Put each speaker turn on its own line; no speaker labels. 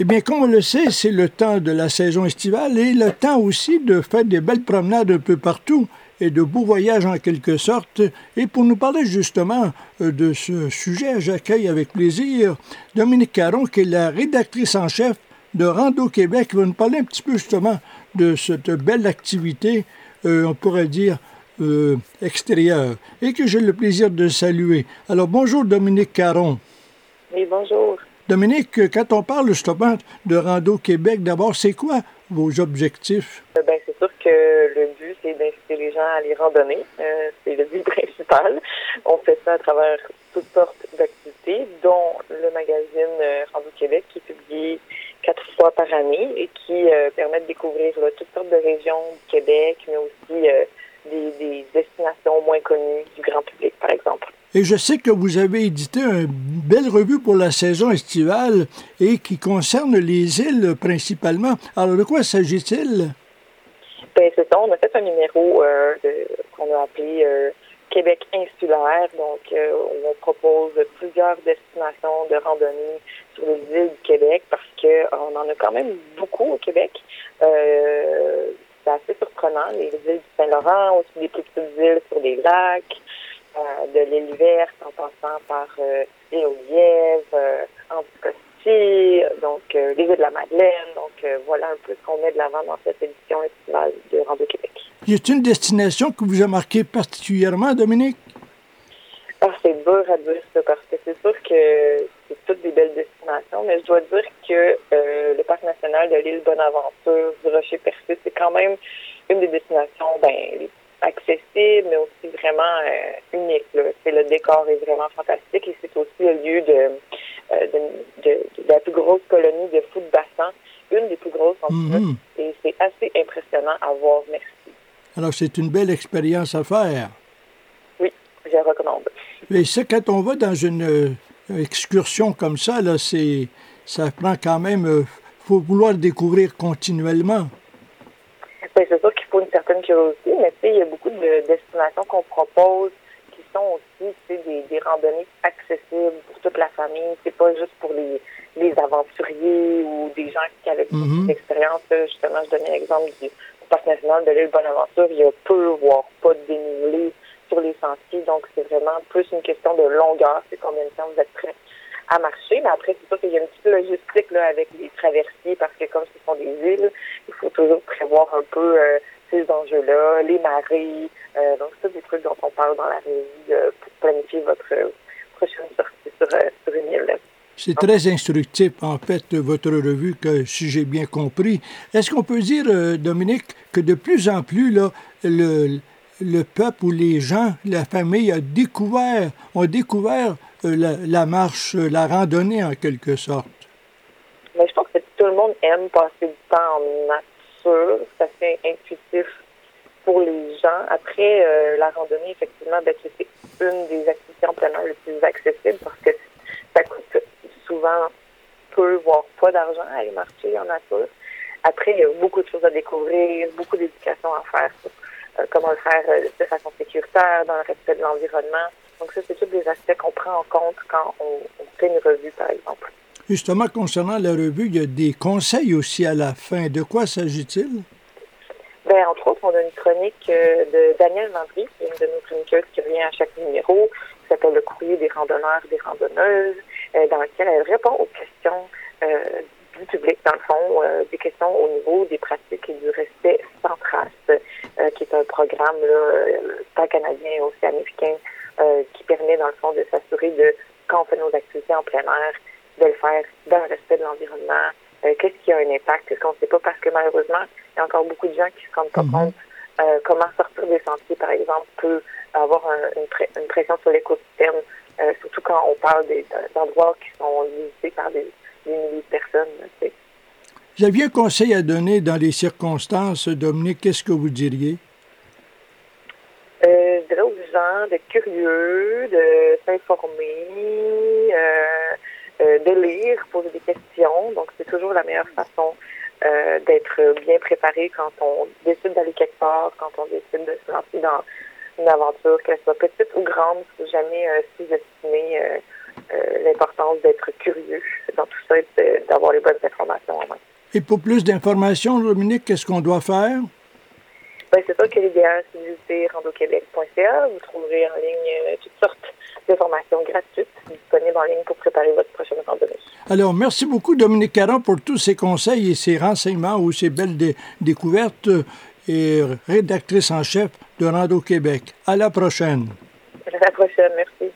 Eh bien, comme on le sait, c'est le temps de la saison estivale et le temps aussi de faire des belles promenades un peu partout et de beaux voyages en quelque sorte. Et pour nous parler justement euh, de ce sujet, j'accueille avec plaisir Dominique Caron, qui est la rédactrice en chef de Rando Québec, qui va nous parler un petit peu justement de cette belle activité, euh, on pourrait dire, euh, extérieure, et que j'ai le plaisir de saluer. Alors bonjour Dominique Caron.
Oui, bonjour.
Dominique, quand on parle justement de Rando Québec, d'abord, c'est quoi vos objectifs?
Euh, ben, c'est sûr que le but, c'est d'inciter les gens à aller randonner. Euh, c'est le but principal. On fait ça à travers toutes sortes d'activités, dont le magazine euh, Rando Québec, qui est publié quatre fois par année et qui permet de découvrir toutes sortes de régions du Québec, mais aussi des destinations moins connues du grand public, par exemple.
Et je sais que vous avez édité une belle revue pour la saison estivale et qui concerne les îles principalement. Alors, de quoi s'agit-il?
Ben, c'est ça. On a fait un numéro euh, qu'on a appelé euh, Québec insulaire. Donc, euh, on propose plusieurs destinations de randonnée sur les îles du Québec parce qu'on en a quand même beaucoup au Québec. c'est assez surprenant. Les îles du Saint-Laurent, aussi des plus petites îles sur des lacs. Euh, de l'île verte en passant par euh, l'île aux Lièvres, euh, Anticosti, donc les îles de la Madeleine. Donc voilà un peu ce qu'on met de l'avant dans cette édition estivale de Rando Québec.
Y a-t-il une destination qui vous a marqué particulièrement, Dominique?
Ah, c'est dur à dire ça parce que c'est sûr que c'est toutes des belles destinations, mais je dois dire que le parc national de l'île Bonaventure du Rocher Percé, c'est quand même une des destinations ben, mais aussi vraiment euh, unique. C'est le décor est vraiment fantastique et c'est aussi le lieu euh, de, de, la plus grosse colonie de fous de bassin, une des plus grosses en mm et c'est assez impressionnant à voir. Merci.
Alors c'est une belle expérience à faire.
Oui, je recommande.
Mais ça, quand on va dans une euh, excursion comme ça, là, c'est ça prend quand même. faut vouloir découvrir continuellement.
Ben, c'est sûr qu'il faut une certaine curiosité, mais il y a beaucoup de destinations qu'on propose qui sont aussi des, des randonnées accessibles pour toute la famille. C'est pas juste pour les, les aventuriers ou des gens qui avaient beaucoup mm-hmm. d'expérience. Justement, je donnais l'exemple du, parc national de l'île Bonaventure. Il y a peu, voire pas de dénivelé sur les sentiers. Donc, c'est vraiment plus une question de longueur. C'est combien de temps vous êtes prêts à marcher. Mais après, c'est sûr qu'il y a une petite logistique là, avec les traversiers parce que comme ce sont des îles, il faut toujours prévoir un peu euh, ces enjeux-là, les marées. Euh, donc, c'est des trucs dont on parle dans la revue euh, pour planifier votre prochaine sortie sur, sur une île.
C'est très instructif, en fait, votre revue, que si j'ai bien compris. Est-ce qu'on peut dire, Dominique, que de plus en plus, là, le, le peuple ou les gens, la famille a découvert, ont découvert euh, la, marche, euh, la randonnée en quelque sorte?
Mais je pense que tout le monde aime passer du temps en nature. C'est assez intuitif pour les gens. Après, euh, la randonnée, effectivement, ben, c'est une des activités en plein air les plus accessibles parce que ça coûte souvent peu, voire pas d'argent à aller marcher en nature. Après, il y a beaucoup de choses à découvrir, beaucoup d'éducation à faire sur comment le faire de façon sécuritaire, dans le respect de l'environnement. Donc ça, c'est tous des aspects qu'on prend en compte quand on, fait une revue, par exemple.
Justement, concernant la revue, il y a des conseils aussi à la fin. De quoi s'agit-il?
Bien, entre autres, on a une chronique euh, de Danielle Landry, qui est une de nos chroniqueuses qui revient à chaque numéro, qui s'appelle Le courrier des randonneurs et des randonneuses, euh, dans lequel elle répond aux questions euh, du public, dans le fond, des questions au niveau des pratiques et du respect sans trace, qui est un programme là, canadien aussi américain qui permet, dans le fond, de s'assurer de, quand on fait nos activités en plein air, de le faire dans le respect de l'environnement. Euh, qu'est-ce qui a un impact? Qu'est-ce qu'on ne sait pas? Parce que malheureusement, il y a encore beaucoup de gens qui ne se rendent pas mhm. compte euh, comment sortir des sentiers, par exemple, peut avoir une, pression sur l'écosystème, surtout quand on parle d'endroits qui sont visités par des, milliers de personnes.
Vous aviez un conseil à donner dans les circonstances, Dominique, qu'est-ce que vous diriez?
Euh, je dirais aux gens d'être curieux, de s'informer, euh, de lire, poser des questions. Donc, c'est toujours la meilleure façon euh, d'être bien préparé quand on décide d'aller quelque part, quand on décide de se lancer dans une aventure, qu'elle soit petite ou grande, faut jamais euh, sous-estimer l'importance d'être curieux dans tout ça et d'avoir les bonnes informations en main.
Et pour plus d'informations, Dominique, qu'est-ce qu'on doit faire?
Ben, c'est sûr que l'idéal, c'est randoquebec.ca. Vous trouverez en ligne toutes sortes d'informations gratuites disponibles en ligne pour préparer votre prochaine randonnée.
Alors, merci beaucoup, Dominique Caron, pour tous ces conseils et ces renseignements ou ces belles découvertes et rédactrice en chef de Rando Québec. À la prochaine.
À la prochaine, merci.